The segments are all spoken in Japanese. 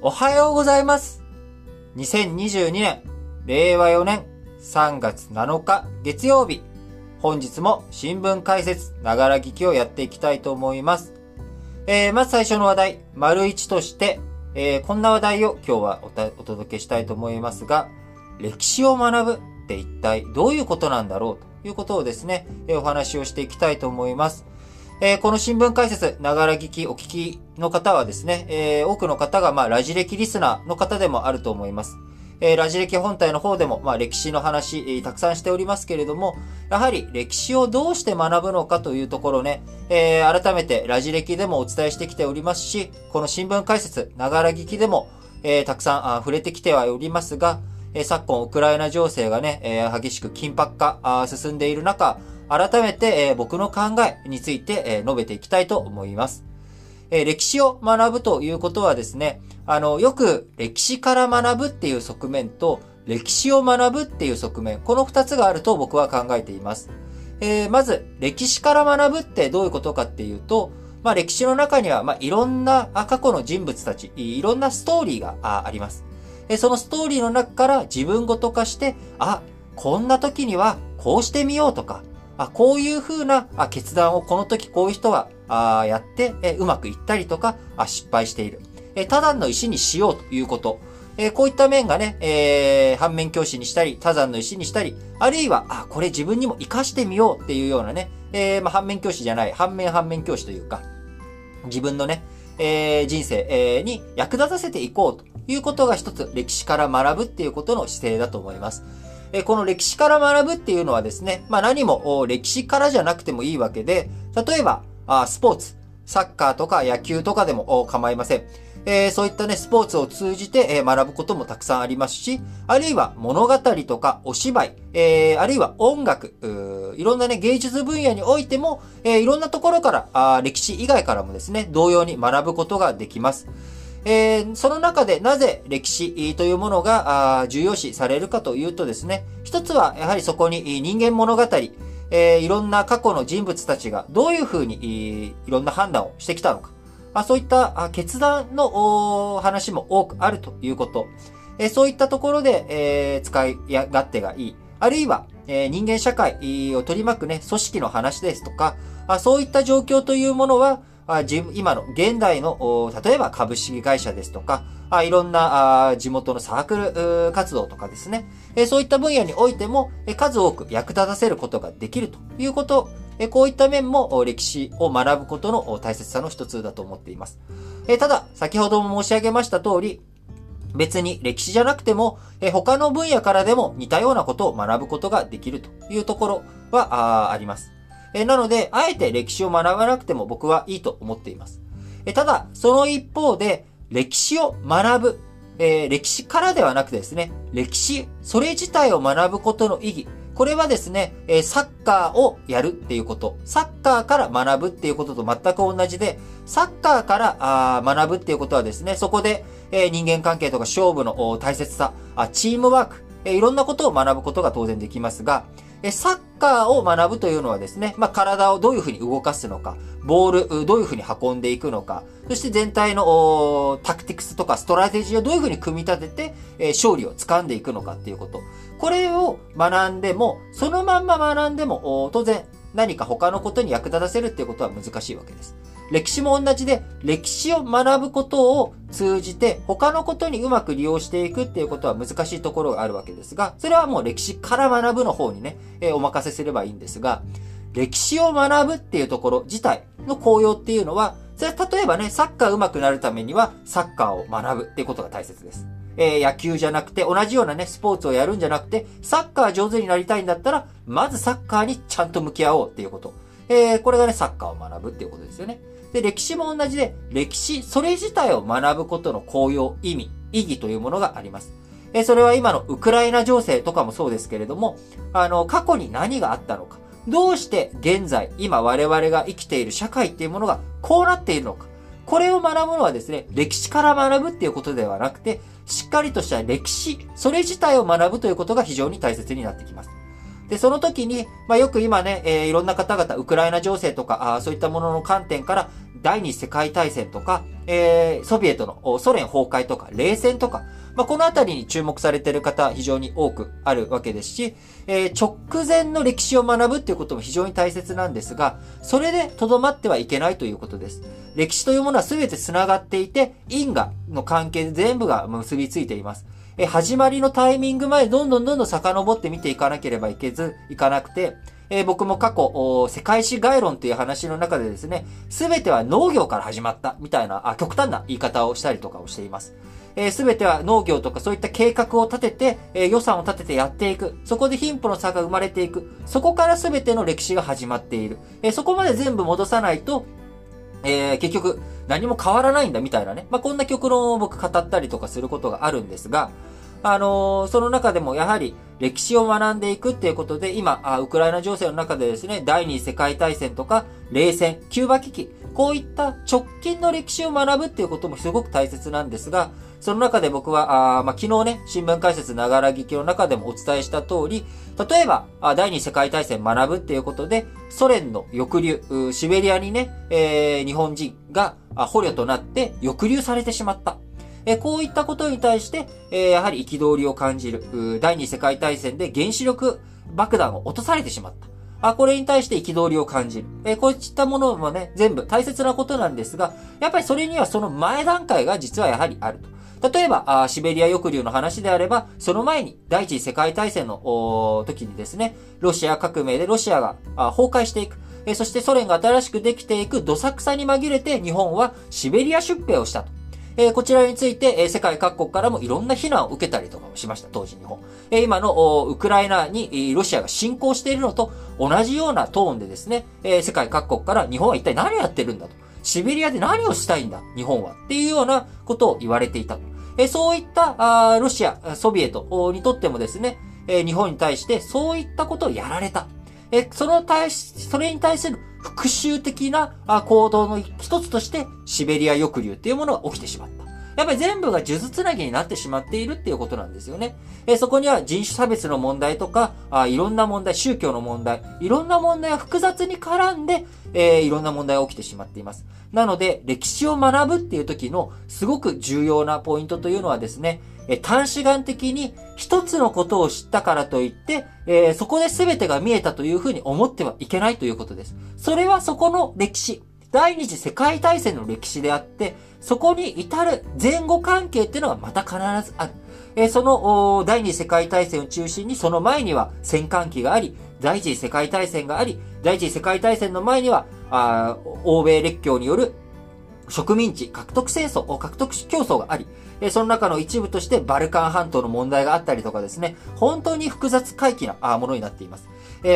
おはようございます。2022年、令和4年3月7日月曜日。本日も新聞解説、ながら聞きをやっていきたいと思います。えー、まず最初の話題、丸一として、えー、こんな話題を今日はお届けしたいと思いますが、歴史を学ぶって一体どういうことなんだろうということをですね、えー、お話をしていきたいと思います。えー、この新聞解説、ながら聞き、お聞きの方はですね、えー、多くの方が、まあ、ラジ歴リスナーの方でもあると思います。えー、ラジ歴本体の方でも、まあ、歴史の話、えー、たくさんしておりますけれども、やはり歴史をどうして学ぶのかというところね、えー、改めてラジ歴でもお伝えしてきておりますし、この新聞解説、ながら聞きでも、えー、たくさんあ触れてきてはおりますが、えー、昨今ウクライナ情勢がね、えー、激しく緊迫化あ進んでいる中、改めて、僕の考えについて、述べていきたいと思います。歴史を学ぶということはですね、あの、よく歴史から学ぶっていう側面と、歴史を学ぶっていう側面、この二つがあると僕は考えています。えー、まず、歴史から学ぶってどういうことかっていうと、まあ歴史の中には、まあいろんな過去の人物たち、いろんなストーリーがあります。そのストーリーの中から自分ごと化して、あ、こんな時にはこうしてみようとか、あこういう風なあ決断をこの時こういう人はあやって、えうまくいったりとかあ失敗している。え他山の石にしようということ。えこういった面がね、えー、反面教師にしたり、他山の石にしたり、あるいは、あ、これ自分にも活かしてみようっていうようなね、えー、まあ、反面教師じゃない、反面反面教師というか、自分のね、えー、人生、えー、に役立たせていこうということが一つ歴史から学ぶっていうことの姿勢だと思います。えこの歴史から学ぶっていうのはですね、まあ何も歴史からじゃなくてもいいわけで、例えば、あスポーツ、サッカーとか野球とかでも構いません。えー、そういったね、スポーツを通じて、えー、学ぶこともたくさんありますし、あるいは物語とかお芝居、えー、あるいは音楽、いろんなね、芸術分野においても、え、いろんなところからあ、歴史以外からもですね、同様に学ぶことができます。えー、その中でなぜ歴史というものが重要視されるかというとですね、一つはやはりそこに人間物語、えー、いろんな過去の人物たちがどういうふうにいろんな判断をしてきたのか、あそういった決断の話も多くあるということ、えー、そういったところで、え、使い勝手がいい。あるいは、え、人間社会を取り巻くね、組織の話ですとか、あそういった状況というものは、今の現代の、例えば株式会社ですとか、いろんな地元のサークル活動とかですね、そういった分野においても、数多く役立たせることができるということ、こういった面も歴史を学ぶことの大切さの一つだと思っています。ただ、先ほども申し上げました通り、別に歴史じゃなくても、え他の分野からでも似たようなことを学ぶことができるというところはあります。えなので、あえて歴史を学ばなくても僕はいいと思っています。えただ、その一方で、歴史を学ぶ、えー、歴史からではなくてですね、歴史、それ自体を学ぶことの意義、これはですね、えサッカーをやるっていうこと、サッカーから学ぶっていうことと全く同じで、サッカーからあ学ぶっていうことはですね、そこで、え人間関係とか勝負の大切さ、あチームワーク、えいろんなことを学ぶことが当然できますが、サッカーを学ぶというのはですね、まあ、体をどういうふうに動かすのか、ボール、どういうふうに運んでいくのか、そして全体のタクティクスとかストラテジーをどういうふうに組み立てて、え勝利を掴んでいくのかっていうこと。これを学んでも、そのまんま学んでも、当然何か他のことに役立たせるっていうことは難しいわけです。歴史も同じで、歴史を学ぶことを通じて、他のことにうまく利用していくっていうことは難しいところがあるわけですが、それはもう歴史から学ぶの方にね、えー、お任せすればいいんですが、歴史を学ぶっていうところ自体の効用っていうのは、それは例えばね、サッカー上手くなるためには、サッカーを学ぶっていうことが大切です。えー、野球じゃなくて、同じようなね、スポーツをやるんじゃなくて、サッカー上手になりたいんだったら、まずサッカーにちゃんと向き合おうっていうこと。えー、これがね、サッカーを学ぶっていうことですよね。で、歴史も同じで、歴史、それ自体を学ぶことの効用、意味、意義というものがあります。えそれは今のウクライナ情勢とかもそうですけれども、あの、過去に何があったのか、どうして現在、今我々が生きている社会っていうものがこうなっているのか、これを学ぶのはですね、歴史から学ぶっていうことではなくて、しっかりとした歴史、それ自体を学ぶということが非常に大切になってきます。で、その時に、まあ、よく今ね、えー、いろんな方々、ウクライナ情勢とか、あそういったものの観点から、第二次世界大戦とか、えー、ソビエトのソ連崩壊とか、冷戦とか、まあ、このあたりに注目されている方、非常に多くあるわけですし、えー、直前の歴史を学ぶっていうことも非常に大切なんですが、それで留まってはいけないということです。歴史というものは全て繋がっていて、因果の関係で全部が結びついています。え始まりのタイミングまでどんどんどんどん遡って見ていかなければいけず、いかなくて、えー、僕も過去、世界史概論という話の中でですね、すべては農業から始まったみたいなあ、極端な言い方をしたりとかをしています。す、え、べ、ては農業とかそういった計画を立てて、えー、予算を立ててやっていく。そこで貧富の差が生まれていく。そこからすべての歴史が始まっている。えー、そこまで全部戻さないと、えー、結局何も変わらないんだみたいなね。まあ、こんな極論を僕語ったりとかすることがあるんですが、あのー、その中でもやはり歴史を学んでいくっていうことで、今、あウクライナ情勢の中でですね、第二次世界大戦とか、冷戦、キューバ危機、こういった直近の歴史を学ぶっていうこともすごく大切なんですが、その中で僕は、あまあ、昨日ね、新聞解説ながら聞きの中でもお伝えした通り、例えば、第二次世界大戦学ぶっていうことで、ソ連の抑留、シベリアにね、えー、日本人が捕虜となって抑留されてしまった。えこういったことに対して、えやはり憤りを感じる。第二次世界大戦で原子力爆弾を落とされてしまった。あ、これに対して憤りを感じる。えこういったものもね、全部大切なことなんですが、やっぱりそれにはその前段階が実はやはりあると。例えば、あシベリア抑留の話であれば、その前に第一次世界大戦の時にですね、ロシア革命でロシアが崩壊していく。えそしてソ連が新しくできていくどさくさに紛れて日本はシベリア出兵をしたと。え、こちらについて、え、世界各国からもいろんな非難を受けたりとかもしました、当時日本。え、今のウクライナにロシアが侵攻しているのと同じようなトーンでですね、え、世界各国から日本は一体何をやってるんだと。シベリアで何をしたいんだ、日本は。っていうようなことを言われていたえ、そういったあロシア、ソビエトにとってもですね、え、日本に対してそういったことをやられた。え、その対し、それに対する復讐的な行動の一つとして、シベリア抑留っていうものが起きてしまった。やっぱり全部が数珠つなぎになってしまっているっていうことなんですよね。えそこには人種差別の問題とか、あいろんな問題、宗教の問題、いろんな問題が複雑に絡んで、えー、いろんな問題が起きてしまっています。なので、歴史を学ぶっていう時のすごく重要なポイントというのはですね、え短視眼的に一つのことを知ったからといって、えー、そこで全てが見えたというふうに思ってはいけないということです。それはそこの歴史、第二次世界大戦の歴史であって、そこに至る前後関係っていうのがまた必ずある。えー、その第二次世界大戦を中心にその前には戦艦機があり、第一次世界大戦があり、第一次世界大戦の前には、あ欧米列強による植民地獲得戦争、獲得競争があり、その中の一部としてバルカン半島の問題があったりとかですね、本当に複雑回帰なものになっています。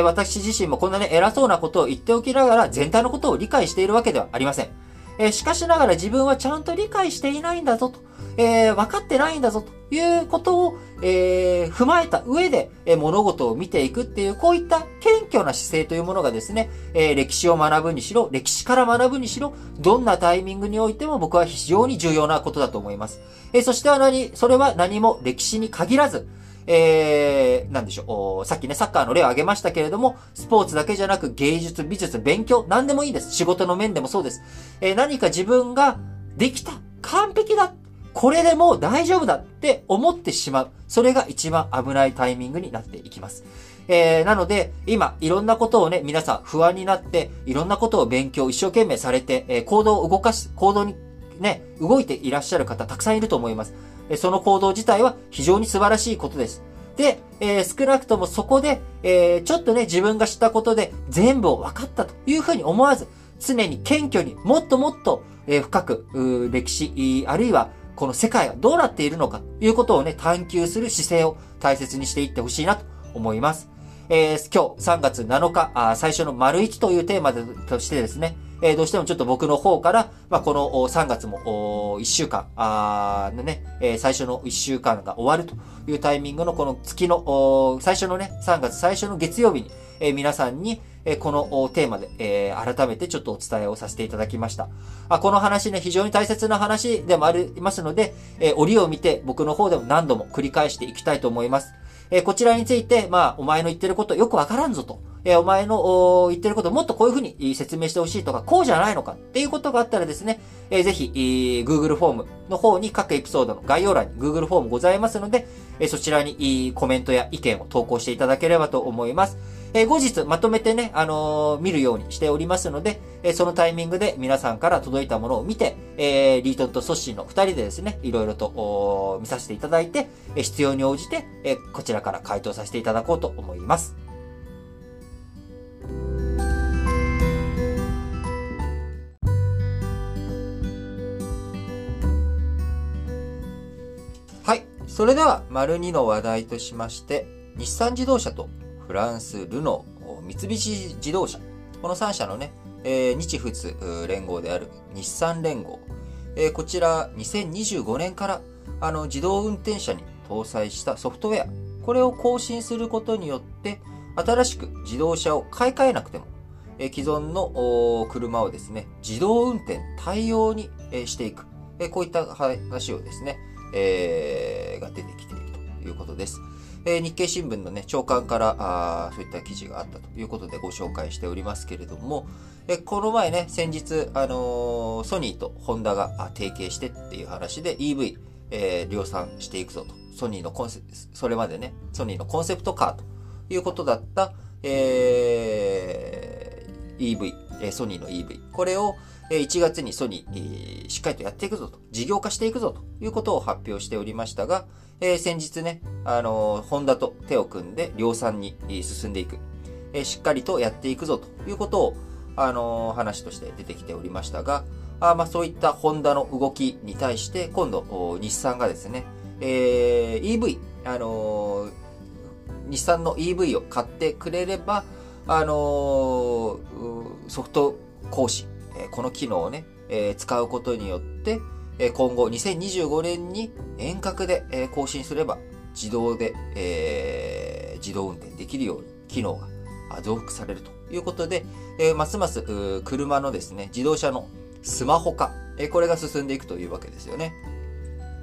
私自身もこんなね、偉そうなことを言っておきながら全体のことを理解しているわけではありません。えしかしながら自分はちゃんと理解していないんだぞと。えー、分かってないんだぞということを、えー、踏まえた上で、え、物事を見ていくっていう、こういった謙虚な姿勢というものがですね、え、歴史を学ぶにしろ、歴史から学ぶにしろ、どんなタイミングにおいても僕は非常に重要なことだと思います。え、そしては何、それは何も歴史に限らず、えー、なんでしょう。さっきね、サッカーの例を挙げましたけれども、スポーツだけじゃなく芸術、美術、勉強、何でもいいです。仕事の面でもそうです。えー、何か自分ができた、完璧だこれでもう大丈夫だって思ってしまう。それが一番危ないタイミングになっていきます。えー、なので、今、いろんなことをね、皆さん不安になって、いろんなことを勉強、一生懸命されて、えー、行動を動かす、行動にね、動いていらっしゃる方たくさんいると思います。その行動自体は非常に素晴らしいことです。で、えー、少なくともそこで、えー、ちょっとね、自分が知ったことで全部を分かったというふうに思わず、常に謙虚にもっともっと、えー、深く、歴史、あるいはこの世界がどうなっているのかということをね、探求する姿勢を大切にしていってほしいなと思います。えー、今日3月7日、あ最初の丸1というテーマでとしてですね、え、どうしてもちょっと僕の方から、まあ、この3月も1週間、あのね、え、最初の1週間が終わるというタイミングのこの月の、最初のね、3月最初の月曜日に、え、皆さんに、えこのテーマで、え改めてちょっとお伝えをさせていただきました。あこの話ね、非常に大切な話でもありますので、え折を見て僕の方でも何度も繰り返していきたいと思います。えこちらについて、まあ、お前の言ってることよくわからんぞと。えお前の言ってることもっとこういうふうに説明してほしいとか、こうじゃないのかっていうことがあったらですね、えぜひ、え、Google フォームの方に各エピソードの概要欄に Google フォームございますので、えそちらにコメントや意見を投稿していただければと思います。え後日まとめてね、あのー、見るようにしておりますので、えそのタイミングで皆さんから届いたものを見て、えー、リートンとソッシーの二人でですね、いろいろと見させていただいて、え必要に応じて、えこちらから回答させていただこうと思います。はい。それでは、丸2の話題としまして、日産自動車とフランス、ルノー、三菱自動車。この3社のね、えー、日仏連合である日産連合。えー、こちら、2025年から、あの、自動運転車に搭載したソフトウェア。これを更新することによって、新しく自動車を買い替えなくても、えー、既存の車をですね、自動運転対応に、えー、していく。えー、こういった話をですね、えー、が出てきているということです。えー、日経新聞のね、長官からあそういった記事があったということでご紹介しておりますけれども、えこの前ね、先日、あのー、ソニーとホンダが提携してっていう話で EV、えー、量産していくぞと。ソニーのコンセそれまでね、ソニーのコンセプトカーということだった、えー、EV、ソニーの EV。これを、1月にソニー、しっかりとやっていくぞと、事業化していくぞということを発表しておりましたが、えー、先日ね、あのー、ホンダと手を組んで量産に進んでいく、えー、しっかりとやっていくぞということを、あの、話として出てきておりましたが、あまあ、そういったホンダの動きに対して、今度、日産がですね、え、EV、あの、日産の EV を買ってくれれば、あの、ソフト更新、えこの機能をね、え使うことによって、今後2025年に遠隔で、更新すれば自動で、えー、自動運転できるように機能が増幅されるということで、えー、ますます車のですね、自動車のスマホ化、えー、これが進んでいくというわけですよね。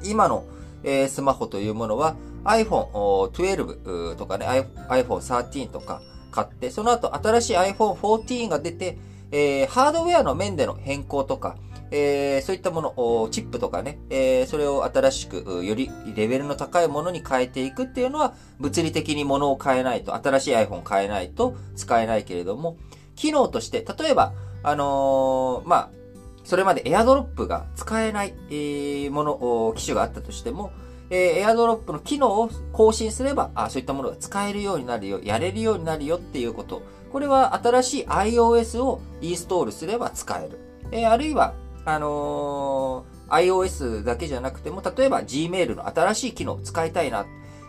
今の、えー、スマホというものは iPhone12 とかね、iPhone13 とか買って、その後新しい iPhone14 が出て、えー、ハードウェアの面での変更とか、えー、そういったもの、チップとかね、えー、それを新しく、よりレベルの高いものに変えていくっていうのは、物理的にものを変えないと、新しい iPhone 変えないと使えないけれども、機能として、例えば、あのー、まあ、それまで AirDrop が使えない、えー、もの、機種があったとしても、えー、AirDrop の機能を更新すれば、あそういったものが使えるようになるよ、やれるようになるよっていうこと。これは新しい iOS をインストールすれば使える。えー、あるいは、あのー、iOS だけじゃなくても、例えば Gmail の新しい機能を使いたいな。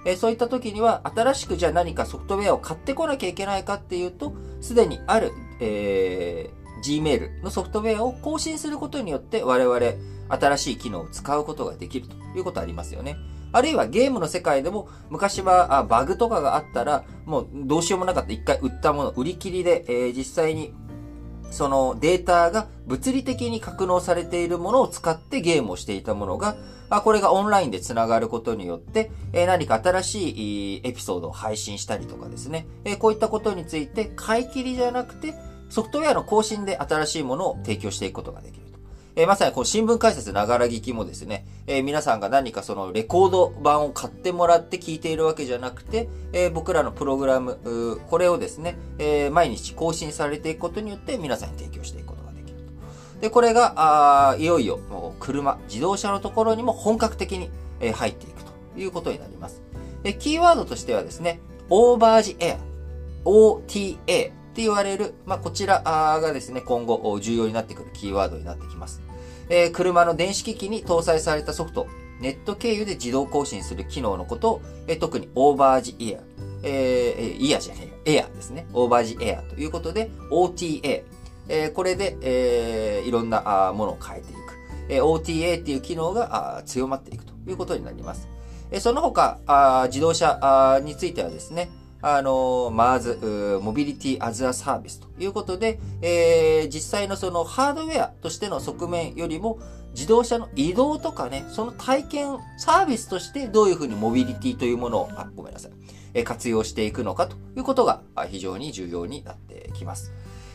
えー、そういった時には、新しくじゃあ何かソフトウェアを買ってこなきゃいけないかっていうと、すでにある、えー、Gmail のソフトウェアを更新することによって、我々、新しい機能を使うことができるということありますよね。あるいはゲームの世界でも昔はあバグとかがあったらもうどうしようもなかった一回売ったもの売り切りで、えー、実際にそのデータが物理的に格納されているものを使ってゲームをしていたものが、あこれがオンラインで繋がることによって、え何か新しいエピソードを配信したりとかですね、えこういったことについて買い切りじゃなくて、ソフトウェアの更新で新しいものを提供していくことができる。えー、まさにこの新聞解説ながら聞きもですね、えー、皆さんが何かそのレコード版を買ってもらって聞いているわけじゃなくて、えー、僕らのプログラム、これをですね、え毎日更新されていくことによって皆さんに提供していくことができると。で、これが、あいよいよもう車、自動車のところにも本格的に、え入っていくということになります。で、キーワードとしてはですね、オーバージエア、OTA って言われる、まあ、こちらがですね、今後重要になってくるキーワードになってきます。えー、車の電子機器に搭載されたソフト、ネット経由で自動更新する機能のことを、えー、特にオーバージイヤー、えー、イヤーじゃねえ、エアですね。オーバージエアということで、OTA、えー、これで、えー、いろんなあものを変えていく。えー、OTA っていう機能があ強まっていくということになります。えー、その他あ、自動車あについてはですね、あの、まず、モビリティアズアサービスということで、えー、実際のそのハードウェアとしての側面よりも、自動車の移動とかね、その体験サービスとしてどういうふうにモビリティというものを、あ、ごめんなさい、え活用していくのかということが非常に重要になってきます。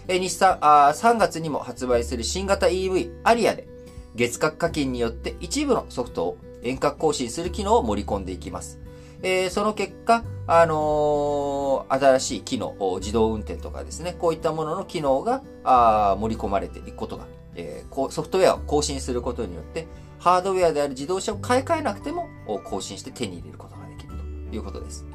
え日産あ、3月にも発売する新型 EV アリアで、月額課金によって一部のソフトを遠隔更新する機能を盛り込んでいきます。えー、その結果、あのー、新しい機能、自動運転とかですね、こういったものの機能があ盛り込まれていくことが、えー、ソフトウェアを更新することによって、ハードウェアである自動車を買い替えなくても更新して手に入れることができるということです。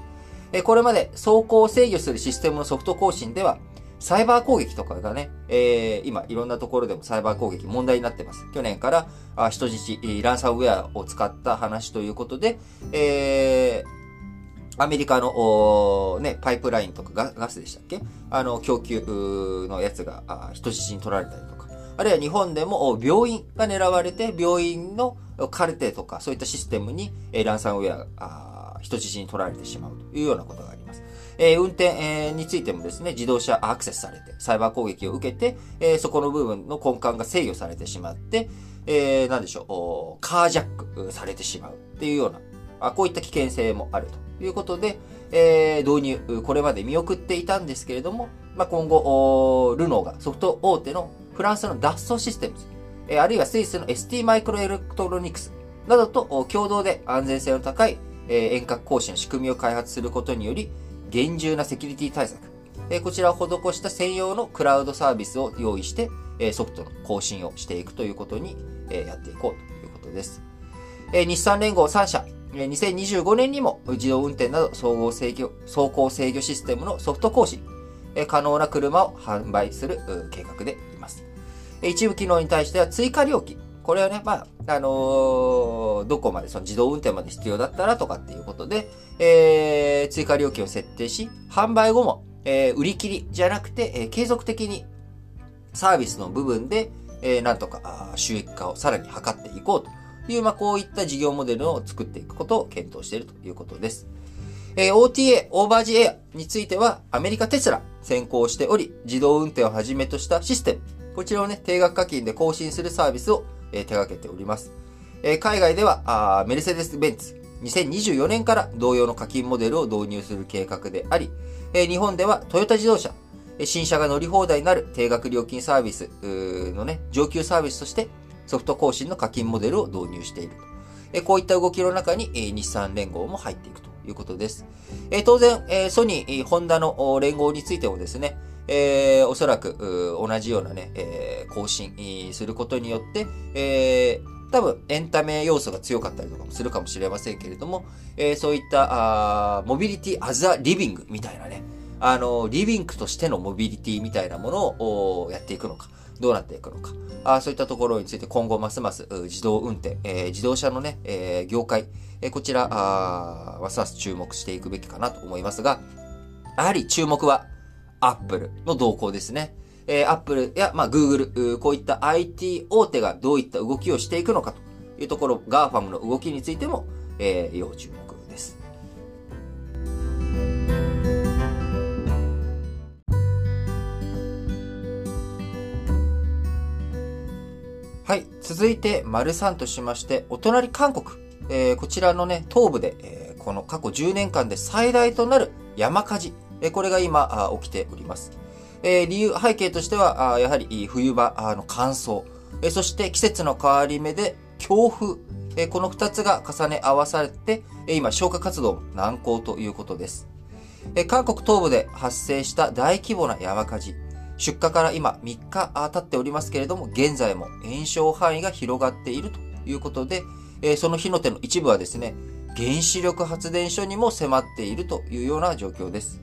えこれまで走行を制御するシステムのソフト更新では、サイバー攻撃とかがね、えー、今いろんなところでもサイバー攻撃問題になってます。去年から人質、ランサムウェアを使った話ということで、えー、アメリカの、ね、パイプラインとかガガスでしたっけ？あの、供給のやつが人質に取られたりとか、あるいは日本でも病院が狙われて、病院のカルテとかそういったシステムにランサムウェアが人質に取られてしまうというようなことがあります。え、運転、についてもですね、自動車アクセスされて、サイバー攻撃を受けて、え、そこの部分の根幹が制御されてしまって、えー、なんでしょう、カージャックされてしまう。っていうような、あこういった危険性もあるということで、えー、導入、これまで見送っていたんですけれども、まあ、今後、ルノーがソフト大手のフランスのダッソシステムズ、えー、あるいはスイスの ST マイクロエレクトロニクスなどと共同で安全性の高い、え、遠隔更新の仕組みを開発することにより、厳重なセキュリティ対策、えこちらを施した専用のクラウドサービスを用意して、えソフトの更新をしていくということに、えやっていこうということです。え日産連合3社、2025年にも自動運転など総合制御、走行制御システムのソフト更新、可能な車を販売する計画でいます。一部機能に対しては追加料金、これはね、まあ、あのー、どこまでその自動運転まで必要だったらとかっていうことで、えー、追加料金を設定し、販売後も、えー、売り切りじゃなくて、えー、継続的にサービスの部分で、えー、なんとか収益化をさらに図っていこうという、まあ、こういった事業モデルを作っていくことを検討しているということです。えー、OTA、オーバージエアについては、アメリカテスラ先行しており、自動運転をはじめとしたシステム、こちらをね、定額課金で更新するサービスをえ手掛けております。え海外ではメルセデス・ベンツ、2024年から同様の課金モデルを導入する計画であり、え日本ではトヨタ自動車、新車が乗り放題になる定額料金サービスのね、上級サービスとしてソフト更新の課金モデルを導入している。こういった動きの中に日産連合も入っていくということです。当然、ソニー、ホンダの連合についてもですね、えー、おそらく同じようなね、えー、更新することによって、えー、多分エンタメ要素が強かったりとかもするかもしれませんけれども、えー、そういったあモビリティアザリビングみたいなね、あの、リビングとしてのモビリティみたいなものをやっていくのか、どうなっていくのか、あそういったところについて今後ますます自動運転、えー、自動車のね、えー、業界、えー、こちら、あますます注目していくべきかなと思いますが、やはり注目は、アップルの動向ですね。えー、アップルや、まあ、グーグル、こういった IT 大手がどういった動きをしていくのかというところ、 GAFAM の動きについても、えー、要注目です。はい。続いて、丸3としまして、お隣韓国。えー、こちらのね、東部で、えー、この過去10年間で最大となる山火事えこれが今起きております。え理由、背景としては、やはり冬場の乾燥、えそして季節の変わり目で強風、えこの二つが重ね合わされて、今消火活動難航ということです。え韓国東部で発生した大規模な山火事。出火から今3日経っておりますけれども、現在も炎症範囲が広がっているということで、その火の手の一部はですね、原子力発電所にも迫っているというような状況です。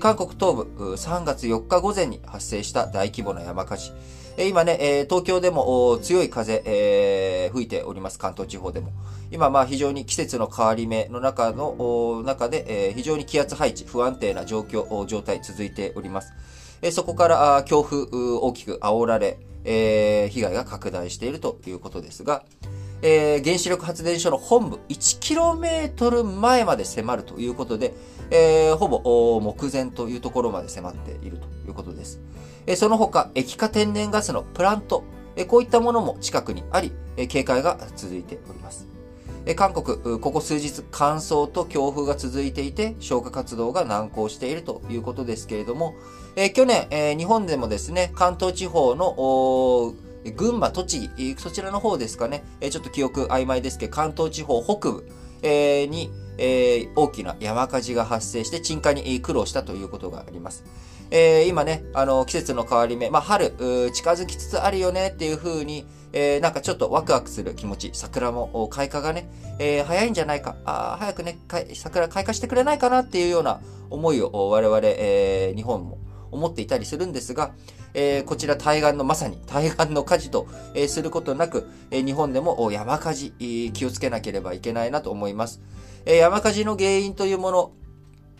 韓国東部3月4日午前に発生した大規模な山火事。今ね、東京でも強い風、吹いております、関東地方でも。今、まあ非常に季節の変わり目の中の、中で、非常に気圧配置、不安定な状況、状態続いております。そこから強風大きく煽られ、被害が拡大しているということですが、えー、原子力発電所の本部 1km 前まで迫るということで、えー、ほぼ目前というところまで迫っているということです。えー、その他、液化天然ガスのプラント、え、こういったものも近くにあり、え、警戒が続いております。え韓国、ここ数日乾燥と強風が続いていて、消火活動が難航しているということですけれども、え去年、え日本でもですね、関東地方の群馬、栃木、そちらの方ですかね、ちょっと記憶曖昧ですけど、関東地方北部に、え大きな山火事が発生して鎮火に苦労したということがあります。え、今ね、あの、季節の変わり目、まあ、春、近づきつつあるよねっていう風に、えー、なんかちょっとワクワクする気持ち、桜も開花がね、えー、早いんじゃないか、あ早くね、桜開花してくれないかなっていうような思いを我々、えー、日本も思っていたりするんですが、えー、こちら対岸のまさに 対岸の火事と、えー、することなく、えー、日本でも山火事、えー、気をつけなければいけないなと思います。えー、山火事の原因というもの、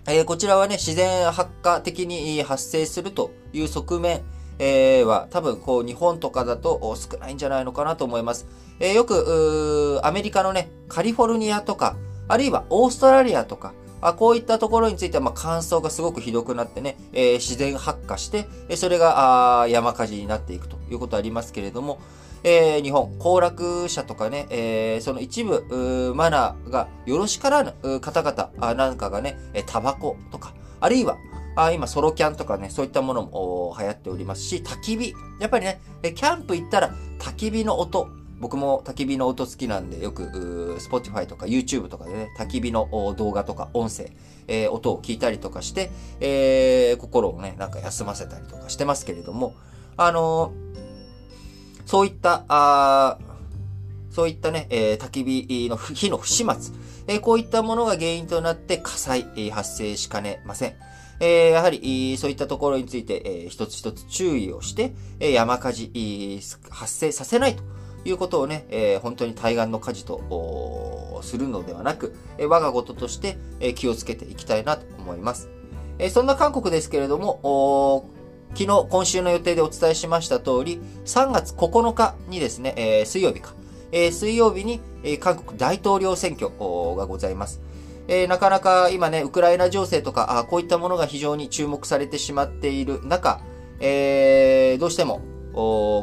えー、こちらはね、自然発火的に発生するという側面、えー、は多分こう日本とかだと少ないんじゃないのかなと思います。えー、よく、アメリカのね、カリフォルニアとか、あるいはオーストラリアとか、あこういったところについては、まあ、乾燥がすごくひどくなってね、えー、自然発火して、それがあ山火事になっていくということありますけれども、えー、日本、行楽者とかね、えー、その一部、マナーがよろしからぬ方々なんかがね、タバコとか、あるいは、あ今、ソロキャンとかね、そういったものも流行っておりますし、焚き火。やっぱりね、キャンプ行ったら焚き火の音。僕も焚き火の音好きなんで、よく、Spotify とか YouTube とかでね、焚き火の動画とか音声、えー、音を聞いたりとかして、えー、心をね、なんか休ませたりとかしてますけれども、あのー、そういった、あそういったね、え、焚き火の火の不始末、え、こういったものが原因となって火災、え、発生しかねません。え、やはり、そういったところについて、えー、一つ一つ注意をして、え、山火事、発生させないということをね、えー、本当に対岸の火事とするのではなく、えー、我が事として、えー、気をつけていきたいなと思います。えー、そんな韓国ですけれども、昨日、今週の予定でお伝えしました通り、3月9日にですね、えー、水曜日か、えー、水曜日に、えー、韓国大統領選挙がございます。えー、なかなか今ね、ウクライナ情勢とか、あこういったものが非常に注目されてしまっている中、えー、どうしても、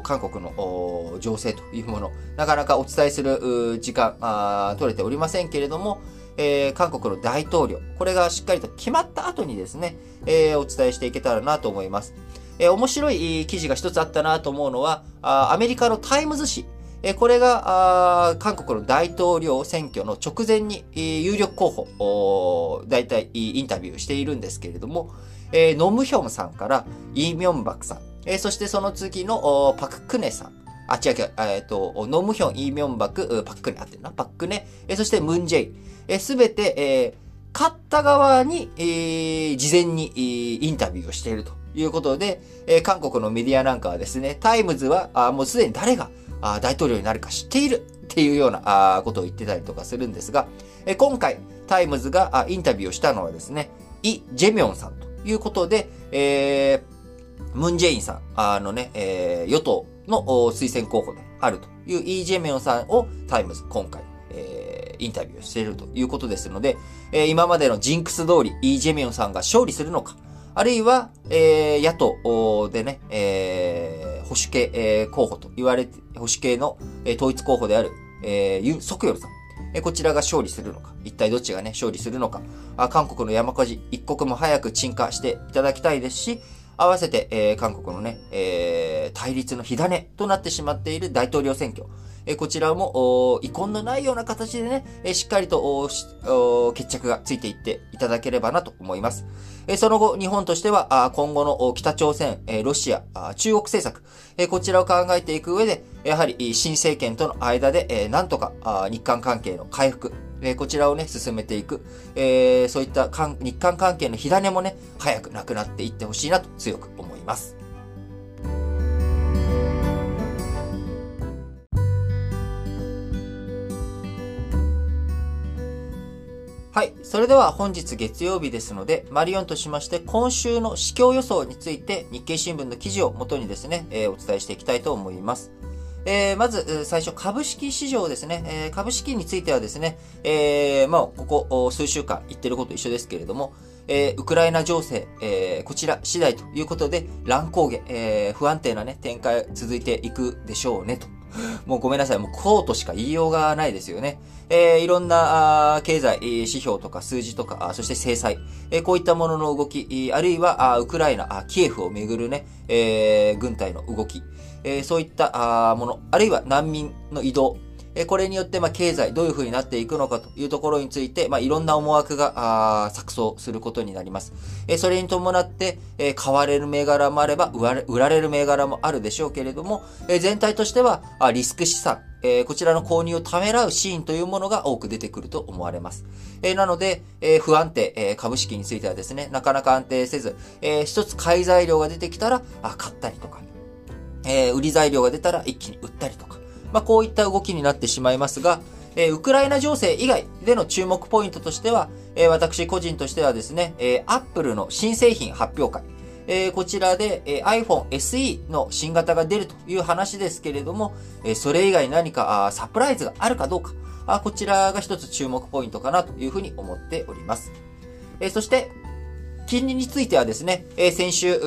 韓国の情勢というもの、なかなかお伝えする時間あ取れておりませんけれども、えー、韓国の大統領、これがしっかりと決まった後にですね、えー、お伝えしていけたらなと思います。えー、面白い記事が一つあったなと思うのは、アメリカのタイムズ紙、えこれが、韓国の大統領選挙の直前に、有力候補、大体インタビューしているんですけれども、えノムヒョンさんからイ・ミョンバクさん、えそしてその次のパククネさん、あ、違う違う、えっ、ー、と、ノムヒョン、イ・ミョンバク、パククネ、あってるな、パククネ、えそしてムンジェイ、えすべて、えー、勝った側に、えー、事前に、えー、インタビューをしているということで、えー、韓国のメディアなんかはですね、タイムズは、あもうすでに誰があ大統領になるか知っているっていうようなあことを言ってたりとかするんですが、え今回、タイムズがあインタビューをしたのはですね、イ・ジェミョンさんということで、えー、ムン・ジェインさん、あのね、えー、与党の推薦候補であるというイー・ジェミョンさんをタイムズ今回、えー、インタビューしているということですので、えー、今までのジンクス通りイー・ジェミョンさんが勝利するのか、あるいは、えー、野党でね、えー保守系、えー、候補と言われて、保守系の、えー、統一候補である、えー、ユン・ソクヨルさん。えー、こちらが勝利するのか、一体どっちがね、勝利するのか、あ韓国の山火事、一刻も早く鎮火していただきたいですし、合わせて、えー、韓国のね、えー、対立の火種となってしまっている大統領選挙。えこちらも、遺恨のないような形でね、えしっかりと決着がついていっていただければなと思います。えその後、日本としては、あ今後の北朝鮮、えロシア、中国政策、えこちらを考えていく上で、やはり新政権との間で、えなんとか日韓関係の回復、えこちらをね、進めていく、えそういった日韓関係の火種もね、早くなくなっていってほしいなと強く思います。はい。それでは本日月曜日ですので、マリオンとしまして今週の市況予想について日経新聞の記事を元にですね、えー、お伝えしていきたいと思います。えー、まず、最初、株式市場ですね。えー、株式についてはですね、えー、まあ、ここ数週間言ってること一緒ですけれども、えー、ウクライナ情勢、えー、こちら次第ということで、乱高下、えー、不安定なね、展開続いていくでしょうね、と。もうごめんなさい。もうこうとしか言いようがないですよね。えー、いろんな経済指標とか数字とか、そして制裁、えー、こういったものの動き、あるいはウクライナ、キエフをめぐるね、えー、軍隊の動き、えー、そういったあもの、あるいは難民の移動、えこれによって、まあ、経済どういう風になっていくのかというところについて、まあ、いろんな思惑が、錯綜することになります。えそれに伴って、え買われる銘柄もあれば売られ、売られる銘柄もあるでしょうけれども、え全体としては、あリスク資産、えこちらの購入をためらうシーンというものが多く出てくると思われます。えなので、え不安定、え株式についてはですね、なかなか安定せず、え一つ買い材料が出てきたら、あ、買ったりとか、え売り材料が出たら一気に売ったりとか、まあ、こういった動きになってしまいますが、えー、ウクライナ情勢以外での注目ポイントとしては、えー、私個人としてはですね、えー、アップルの新製品発表会、えー、こちらで、えー、iPhone SE の新型が出るという話ですけれども、えー、それ以外何かあサプライズがあるかどうか、あこちらが一つ注目ポイントかなというふうに思っております。えー、そして、金利についてはですね、えー、先週、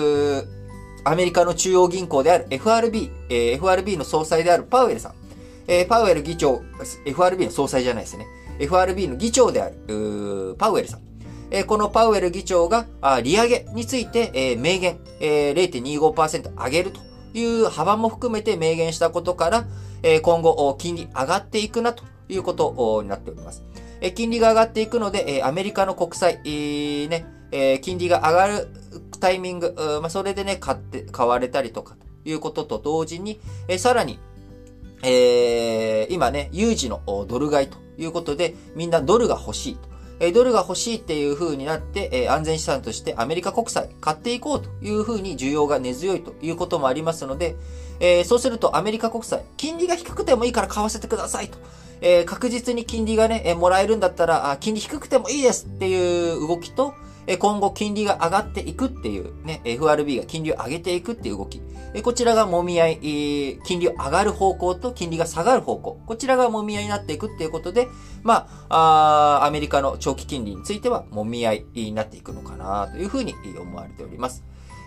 アメリカの中央銀行である FRB、えー、FRB の総裁であるパウエルさん、えー、パウエル議長、FRB の総裁じゃないですね。FRB の議長である、パウエルさん。えー、このパウエル議長が、あ利上げについて、えー、明言、えー、0.25%上げるという幅も含めて明言したことから、えー、今後、金利上がっていくなということになっております。金利が上がっていくので、アメリカの国債、えー、ね、えー、金利が上がるタイミング、まあ、それでね、買って、買われたりとかということと同時に、え、さらに、えー、今ね、有事のドル買いということで、みんなドルが欲しいと。えドルが欲しいっていう風になって、え安全資産としてアメリカ国債買っていこうという風に需要が根強いということもありますので、え、そうするとアメリカ国債、金利が低くてもいいから買わせてくださいと。え、確実に金利がね、えもらえるんだったら、金利低くてもいいですっていう動きと、今後金利が上がっていくっていうね、FRB が金利を上げていくっていう動き。こちらが揉み合い、金利を上がる方向と金利が下がる方向。こちらが揉み合いになっていくっていうことで、まあ、あアメリカの長期金利については揉み合いになっていくのかなというふうに思われております。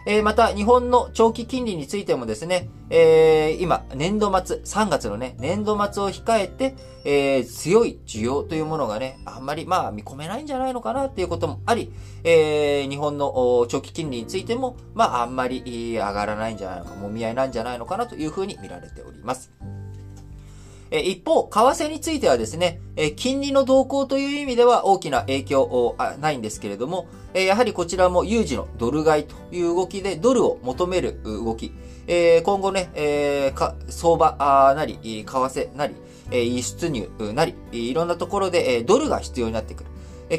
えー、また、日本の長期金利についてもですね、えー、今、年度末、3月のね、年度末を控えて、えー、強い需要というものがね、あんまり、まあ、見込めないんじゃないのかなっていうこともあり、えー、日本の長期金利についても、まあ、あんまり上がらないんじゃないのか、もみ合いなんじゃないのかなというふうに見られております。え一方、為替についてはですね、え金利の動向という意味では大きな影響をないんですけれども、えやはりこちらも有事のドル買いという動きでドルを求める動き、え今後ね、え相場なり、為替なり、輸出入なり、いろんなところでドルが必要になってくる。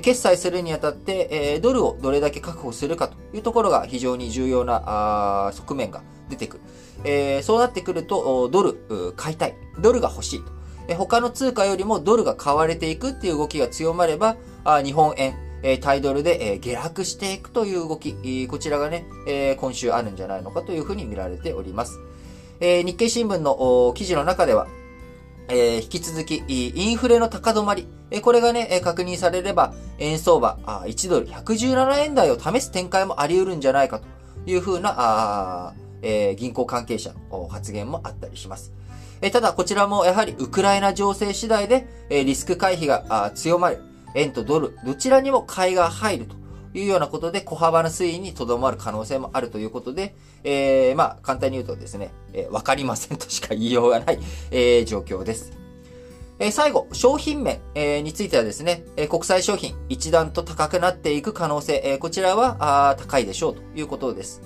決済するにあたって、ドルをどれだけ確保するかというところが非常に重要な側面が出てくる。えー、そうなってくると、ドル買いたい。ドルが欲しいと。え他の通貨よりもドルが買われていくっていう動きが強まれば、あ日本円、えタイドルで、え下落していくという動き、こちらがね、え今週あるんじゃないのかというふうに見られております。え日経新聞の記事の中では、え引き続き、インフレの高止まり、えこれがね、確認されれば、円相場、あ1ドル117円台を試す展開もあり得るんじゃないかというふうな、あえー、銀行関係者の発言もあったりします。えー、ただ、こちらもやはりウクライナ情勢次第で、えー、リスク回避が強まる。円とドル、どちらにも買いが入るというようなことで、小幅な推移にとどまる可能性もあるということで、えー、まあ、簡単に言うとですね、えー、かりませんとしか言いようがない、えー、状況です。え最後、商品面、えについてはですね、え国際商品一段と高くなっていく可能性、えこちらはあ高いでしょうということです。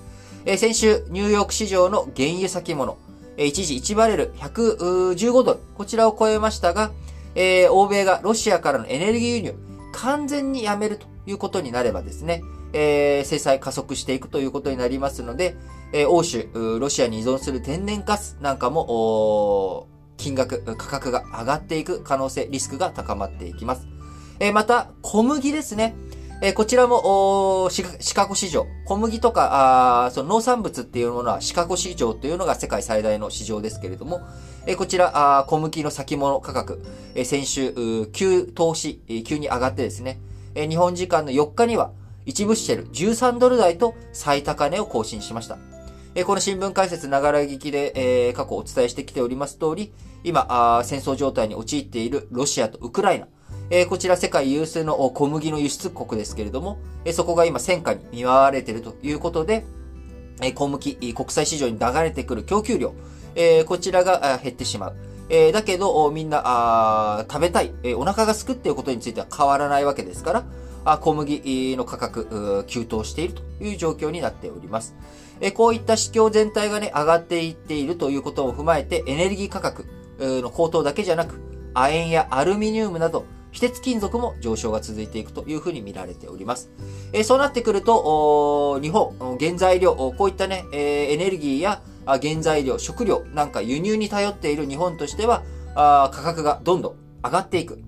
え先週、ニューヨーク市場の原油先物、え一時1バレル115ドル、こちらを超えましたが、え欧米がロシアからのエネルギー輸入、完全にやめるということになればですね、え制裁加速していくということになりますので、え欧州、ロシアに依存する天然ガスなんかも、金額、価格が上がっていく可能性、リスクが高まっていきます。えまた、小麦ですね。えこちらも、シカゴ市場、小麦とか、あその農産物っていうものはシカゴ市場というのが世界最大の市場ですけれども、えこちら、あ小麦の先物価格、え先週、急投資、急に上がってですね、え日本時間の4日には、1ブッシェル13ドル台と最高値を更新しました。えこの新聞解説ながら聞きで、え過去お伝えしてきております通り、今あ、戦争状態に陥っているロシアとウクライナ、えこちら世界有数の小麦の輸出国ですけれども、えそこが今戦火に見舞われているということで、え小麦、国際市場に流れてくる供給量、えこちらが減ってしまう。えだけど、みんな、あ食べたい、えお腹がすくっていうことについては変わらないわけですから、あ小麦の価格、急騰しているという状況になっております。えこういった市況全体がね、上がっていっているということを踏まえて、エネルギー価格の高騰だけじゃなく、亜鉛やアルミニウムなど、非鉄金属も上昇が続いていくというふうに見られております。えそうなってくると、日本、原材料、こういったね、えエネルギーや原材料、食料なんか輸入に頼っている日本としては、あ価格がどんどん上がっていく。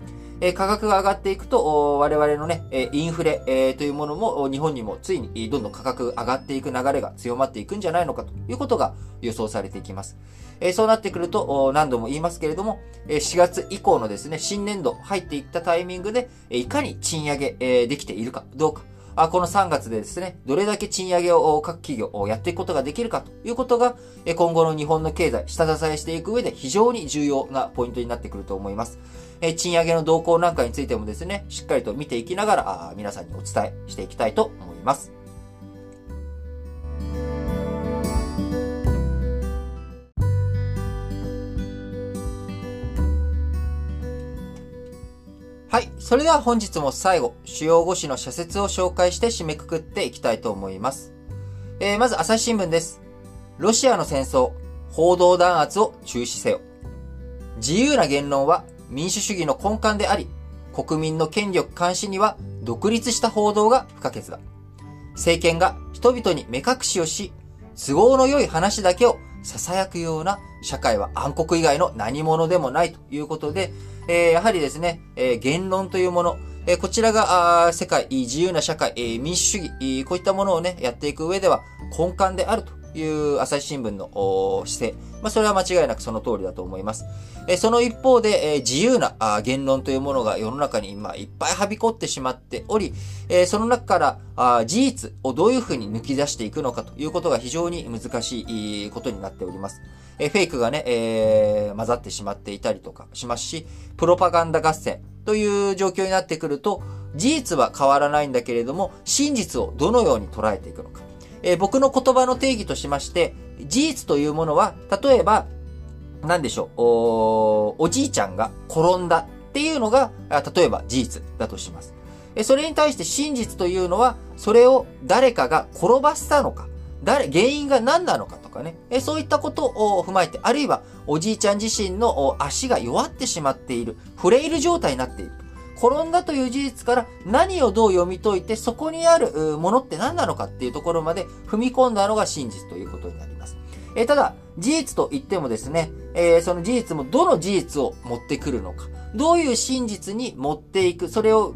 え価格が上がっていくと、我々のね、えインフレ、えというものも日本にもついにどんどん価格上がっていく流れが強まっていくんじゃないのかということが予想されていきます。えそうなってくると、何度も言いますけれども、え4月以降のですね、新年度入っていったタイミングで、いかに賃上げ、えできているかどうか、あこの3月でですね、どれだけ賃上げを各企業をやっていくことができるかということが、今後の日本の経済、下支えしていく上で非常に重要なポイントになってくると思います。賃上げの動向なんかについてもですね、しっかりと見ていきながら、皆さんにお伝えしていきたいと思います。はい。それでは本日も最後、主要語詞の社説を紹介して締めくくっていきたいと思います。えー、まず朝日新聞です。ロシアの戦争、報道弾圧を中止せよ。自由な言論は民主主義の根幹であり、国民の権力監視には独立した報道が不可欠だ。政権が人々に目隠しをし、都合の良い話だけを囁くような社会は暗黒以外の何者でもないということで、え、やはりですね、え、言論というもの、え、こちらが世界、自由な社会え、民主主義、こういったものをね、やっていく上では根幹であると。いう朝日新聞の姿勢。まあ、それは間違いなくその通りだと思います。えその一方で、え自由なあ言論というものが世の中に今いっぱいはびこってしまっており、えその中からあ事実をどういうふうに抜き出していくのかということが非常に難しいことになっております。えフェイクがね、えー、混ざってしまっていたりとかしますし、プロパガンダ合戦という状況になってくると、事実は変わらないんだけれども、真実をどのように捉えていくのか。えー、僕の言葉の定義としまして、事実というものは、例えば、何でしょう、おおじいちゃんが転んだっていうのが、例えば事実だとします。それに対して真実というのは、それを誰かが転ばせたのか、誰、原因が何なのかとかね、そういったことを踏まえて、あるいはおじいちゃん自身の足が弱ってしまっている、フレイル状態になっている。転んだという事実から何をどう読み解いて、そこにあるものって何なのかっていうところまで踏み込んだのが真実ということになります。えー、ただ、事実と言ってもですね、えー、その事実もどの事実を持ってくるのか、どういう真実に持っていく、それを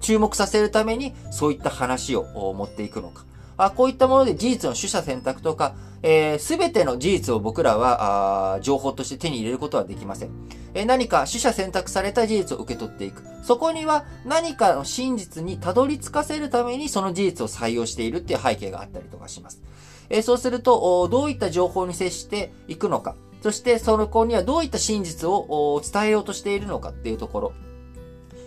注目させるために、そういった話を持っていくのか。あこういったもので事実の取捨選択とか、えー、べ、ての事実を僕らはあ情報として手に入れることはできません。えー、何か取捨選択された事実を受け取っていく。そこには何かの真実にたどり着かせるためにその事実を採用しているっていう背景があったりとかします。えー、そうすると、どういった情報に接していくのか。そして、その子にはどういった真実を伝えようとしているのかっていうところ。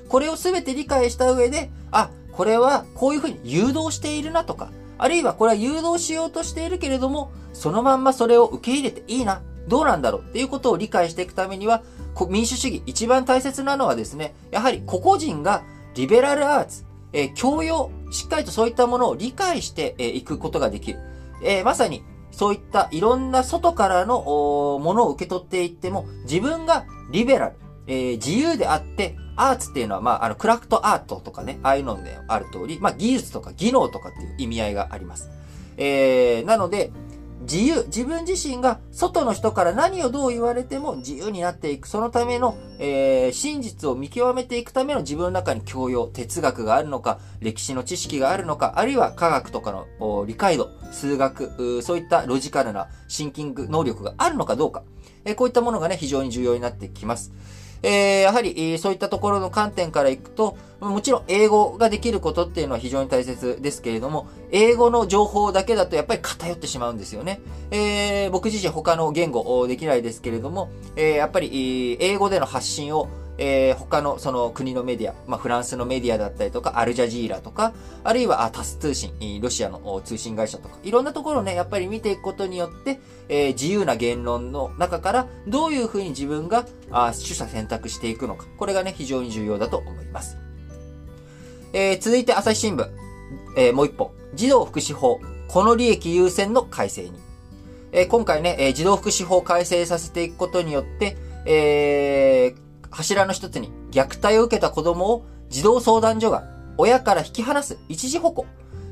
これをすべて理解した上で、あ、これはこういうふうに誘導しているなとか、あるいはこれは誘導しようとしているけれども、そのまんまそれを受け入れていいな、どうなんだろうっていうことを理解していくためには、民主主義、一番大切なのはですね、やはり個々人がリベラルアーツ、えー、教養、しっかりとそういったものを理解してい、えー、くことができる。えー、まさに、そういったいろんな外からのものを受け取っていっても、自分がリベラル、えー、自由であって、アーツっていうのは、まあ、あの、クラフトアートとかね、ああいうのである通り、まあ、技術とか技能とかっていう意味合いがあります。えー、なので、自由、自分自身が外の人から何をどう言われても自由になっていく、そのための、えー、真実を見極めていくための自分の中に教養、哲学があるのか、歴史の知識があるのか、あるいは科学とかの理解度、数学、そういったロジカルなシンキング能力があるのかどうか、えー、こういったものがね、非常に重要になってきます。えー、やはり、そういったところの観点からいくと、もちろん英語ができることっていうのは非常に大切ですけれども、英語の情報だけだとやっぱり偏ってしまうんですよね。えー、僕自身他の言語できないですけれども、えー、やっぱり、英語での発信をえー、他のその国のメディア、まあ、フランスのメディアだったりとか、アルジャジーラとか、あるいはタス通信、ロシアの通信会社とか、いろんなところをね、やっぱり見ていくことによって、えー、自由な言論の中からどういうふうに自分があ取捨選択していくのか、これがね、非常に重要だと思います。えー、続いて朝日新聞、えー、もう一本、児童福祉法、この利益優先の改正に。えー、今回ね、え、児童福祉法を改正させていくことによって、え、柱の一つに虐待を受けた子供を児童相談所が親から引き離す一時保護。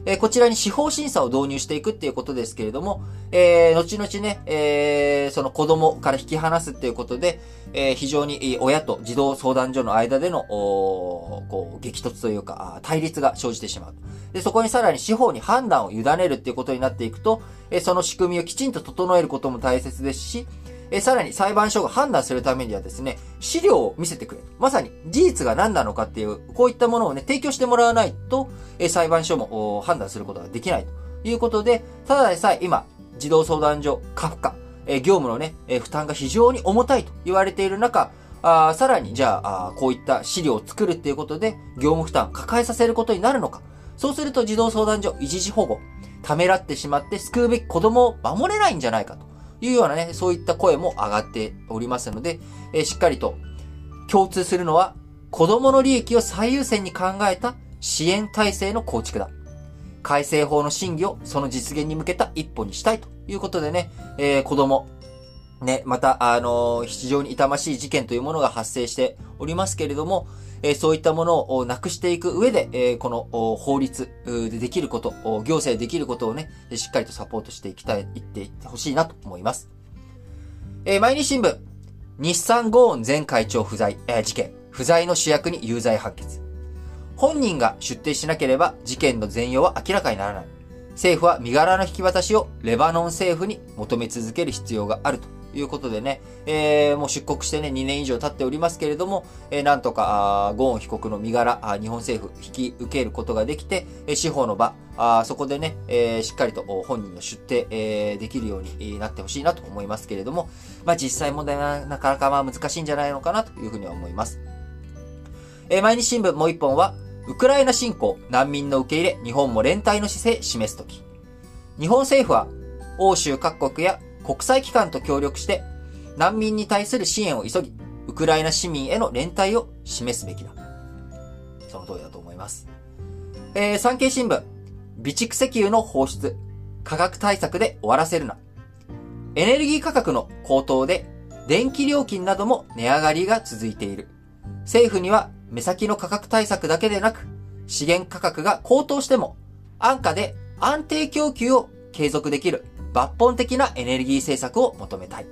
えー、こちらに司法審査を導入していくっていうことですけれども、えー、後々ね、えー、その子供から引き離すっていうことで、えー、非常に親と児童相談所の間での、こう、激突というか、対立が生じてしまう。で、そこにさらに司法に判断を委ねるっていうことになっていくと、えー、その仕組みをきちんと整えることも大切ですし、えさらに裁判所が判断するためにはですね、資料を見せてくれ。まさに事実が何なのかっていう、こういったものをね、提供してもらわないと、え裁判所も判断することができないということで、ただでさえ今、児童相談所、過負荷、え業務のね、え負担が非常に重たいと言われている中、あさらに、じゃああ、こういった資料を作るっていうことで、業務負担を抱えさせることになるのか。そうすると児童相談所、一時保護、ためらってしまって救うべき子供を守れないんじゃないかと。いうようなね、そういった声も上がっておりますので、えー、しっかりと共通するのは、子供の利益を最優先に考えた支援体制の構築だ。改正法の審議をその実現に向けた一歩にしたいということでね、えー、子供、ね、また、あのー、非常に痛ましい事件というものが発生しておりますけれども、えそういったものをなくしていく上で、えこの法律でできること、行政できることをね、しっかりとサポートしていきたい、いっていってほしいなと思います。え毎日新聞、日産ゴーン前会長不在、え事件、不在の主役に有罪判決。本人が出廷しなければ事件の全容は明らかにならない。政府は身柄の引き渡しをレバノン政府に求め続ける必要があるということでね、えー、もう出国してね、2年以上経っておりますけれども、えー、なんとか、あゴーン被告の身柄あ、日本政府引き受けることができて、え、司法の場、あそこでね、えー、しっかりと本人の出廷、えー、できるようになってほしいなと思いますけれども、まあ実際問題はなかなかまあ難しいんじゃないのかなというふうには思います。えー、毎日新聞もう一本は、ウクライナ侵攻、難民の受け入れ、日本も連帯の姿勢示すとき。日本政府は、欧州各国や国際機関と協力して難民に対する支援を急ぎ、ウクライナ市民への連帯を示すべきだ。その通りだと思います。えー、産経新聞、備蓄石油の放出、価格対策で終わらせるな。エネルギー価格の高騰で、電気料金なども値上がりが続いている。政府には目先の価格対策だけでなく、資源価格が高騰しても、安価で安定供給を継続できる抜本的なエネルギー政策を求めたい。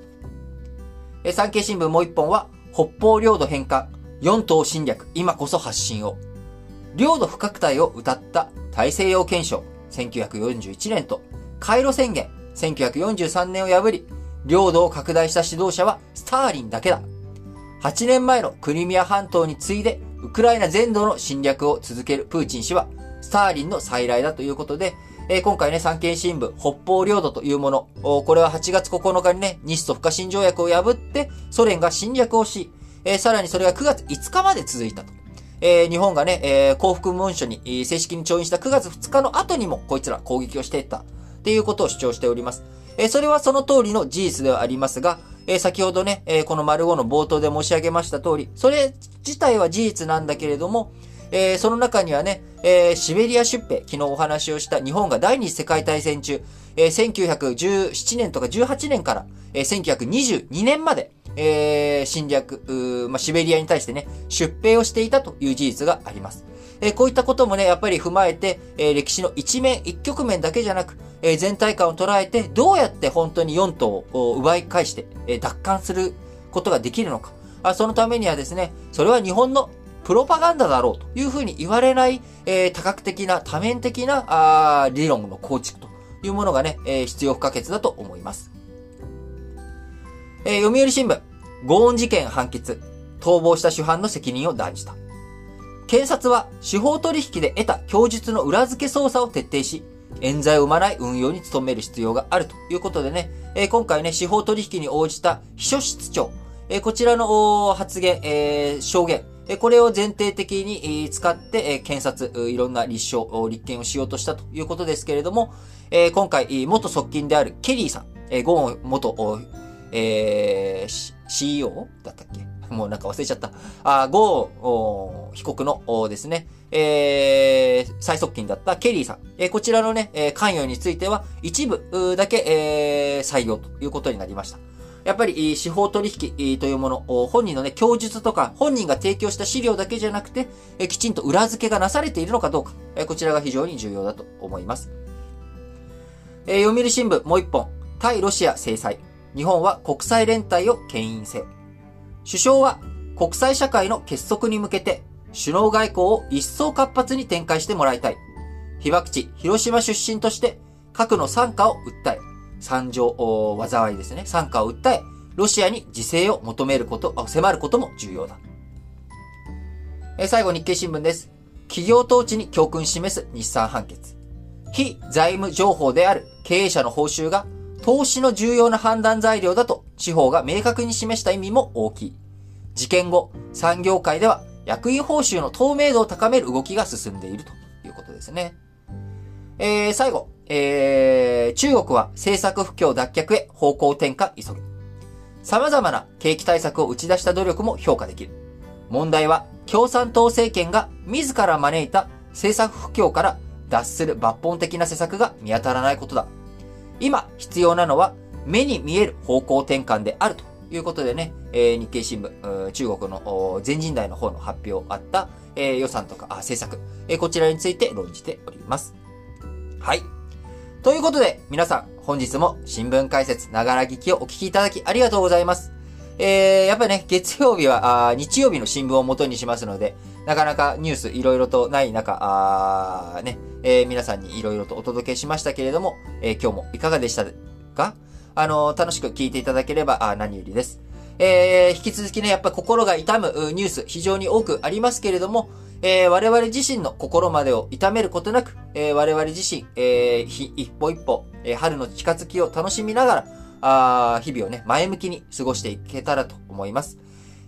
産経新聞もう一本は、北方領土返還、四島侵略、今こそ発信を。領土不拡大を歌った大西洋憲章、1941年と、カイロ宣言、1943年を破り、領土を拡大した指導者はスターリンだけだ。8年前のクリミア半島に次いで、ウクライナ全土の侵略を続けるプーチン氏は、スターリンの再来だということで、え今回ね、産経新聞、北方領土というもの、これは8月9日にね、日ソ不可侵条約を破って、ソ連が侵略をし、えさらにそれが9月5日まで続いたと。えー、日本がね、えー、幸福文書に、正式に調印した9月2日の後にも、こいつら攻撃をしていった。っていうことを主張しております。えー、それはその通りの事実ではありますが、えー、先ほどね、えー、この丸5の冒頭で申し上げました通り、それ自体は事実なんだけれども、えー、その中にはね、えー、シベリア出兵、昨日お話をした日本が第二次世界大戦中、えー、1917年とか18年から、えー、1922年まで、えー、侵略、まあ、シベリアに対してね、出兵をしていたという事実があります。えこういったこともね、やっぱり踏まえて、え歴史の一面、一局面だけじゃなく、え全体感を捉えて、どうやって本当に4島を奪い返して、え奪還することができるのか。あそのためにはですね、それは日本のプロパガンダだろうというふうに言われない、えー、多角的な、多面的なあ理論の構築というものがね、えー、必要不可欠だと思います。えー、読売新聞、ゴーン事件判決、逃亡した主犯の責任を断じた。検察は司法取引で得た供述の裏付け捜査を徹底し、冤罪を生まない運用に努める必要があるということでね、えー、今回ね、司法取引に応じた秘書室長、えー、こちらの発言、えー、証言、えこれを前提的に使って、え検察、いろんな立証、立件をしようとしたということですけれども、え今回、元側近であるケリーさん、えゴーン元、えー、CEO だったっけ？もうなんか忘れちゃった。あ、ゴー被告のですね、えー、最側近だったケリーさん。えー、こちらのね、え、関与については一部だけ、えー、採用ということになりました。やっぱり司法取引というもの、本人のね、供述とか、本人が提供した資料だけじゃなくて、きちんと裏付けがなされているのかどうか、こちらが非常に重要だと思います。え読売新聞もう一本、対ロシア制裁。日本は国際連帯を牽引せ。首相は国際社会の結束に向けて首脳外交を一層活発に展開してもらいたい。被爆地広島出身として核の参加を訴え、惨状、災いですね、参加を訴え、ロシアに自制を求めること、迫ることも重要だ。え最後日経新聞です。企業統治に教訓示す日産判決。非財務情報である経営者の報酬が投資の重要な判断材料だと司法が明確に示した意味も大きい。事件後、産業界では役員報酬の透明度を高める動きが進んでいるということですね。えー、最後、えー、中国は政策不況脱却へ方向転換急ぐ。様々な景気対策を打ち出した努力も評価できる。問題は共産党政権が自ら招いた政策不況から脱する抜本的な施策が見当たらないことだ。今必要なのは目に見える方向転換であるということでね、えー、日経新聞、中国の全人代の方の発表あった、えー、予算とか政策、えー、こちらについて論じております。はい。ということで、皆さん、本日も新聞解説、ながら聞きをお聞きいただきありがとうございます。えー、やっぱりね、月曜日は、あ日曜日の新聞を元にしますので、なかなかニュースいろいろとない中、あね、えー、皆さんにいろいろとお届けしましたけれども、えー、今日もいかがでしたか？あの楽しく聞いていただければあ何よりです。えー、引き続きね、やっぱ心が痛むニュース非常に多くありますけれども、えー、我々自身の心までを痛めることなく、えー、我々自身、えー、一歩一歩、え、春の近づきを楽しみながら、あ日々をね、前向きに過ごしていけたらと思います。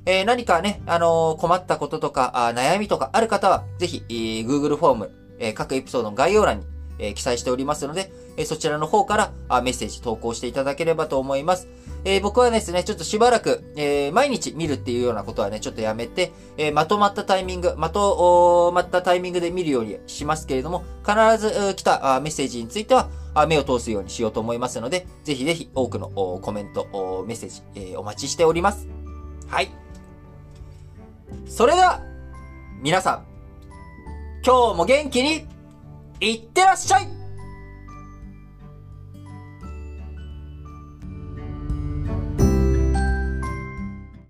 え、何かね、あの、困ったこととかあ、悩みとかある方は、ぜひ、えー、Google フォーム、え、各エピソードの概要欄に、え、記載しておりますので、え、そちらの方からあメッセージ投稿していただければと思います。えー、僕はですね、ちょっとしばらく、えー、毎日見るっていうようなことはね、ちょっとやめて、えー、まとまったタイミング、まとまったタイミングで見るようにしますけれども、必ず来たあメッセージについてはあ、目を通すようにしようと思いますので、ぜひぜひ多くのコメント、メッセージ、えー、お待ちしております。はい。それでは、皆さん、今日も元気に、いってらっしゃい